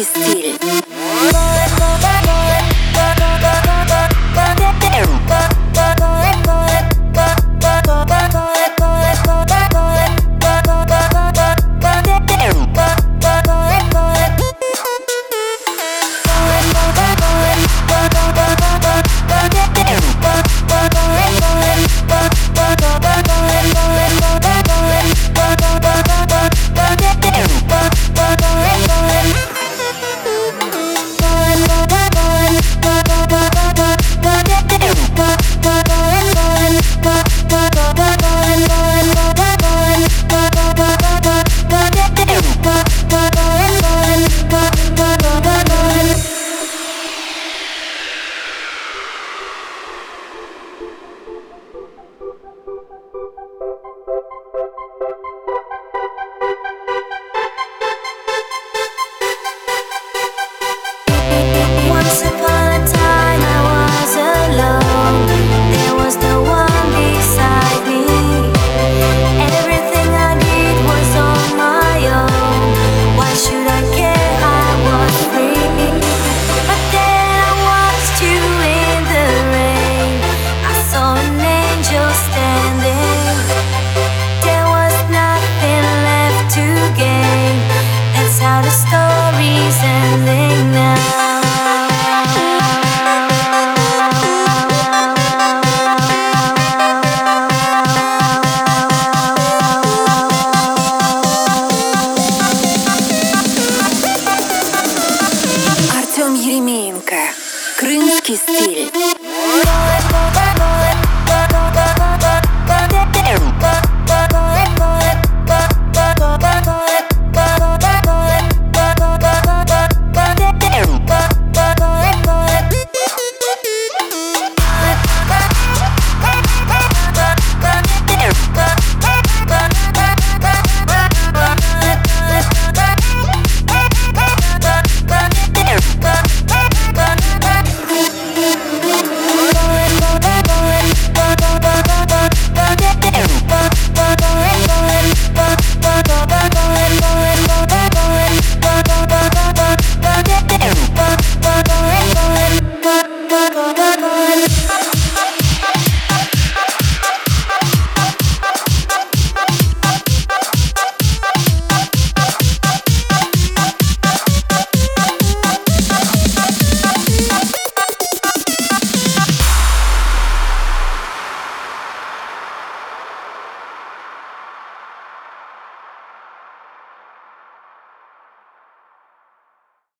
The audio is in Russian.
Еремеенко. Крымский стиль. Артем Еремеенко. Крымский стиль.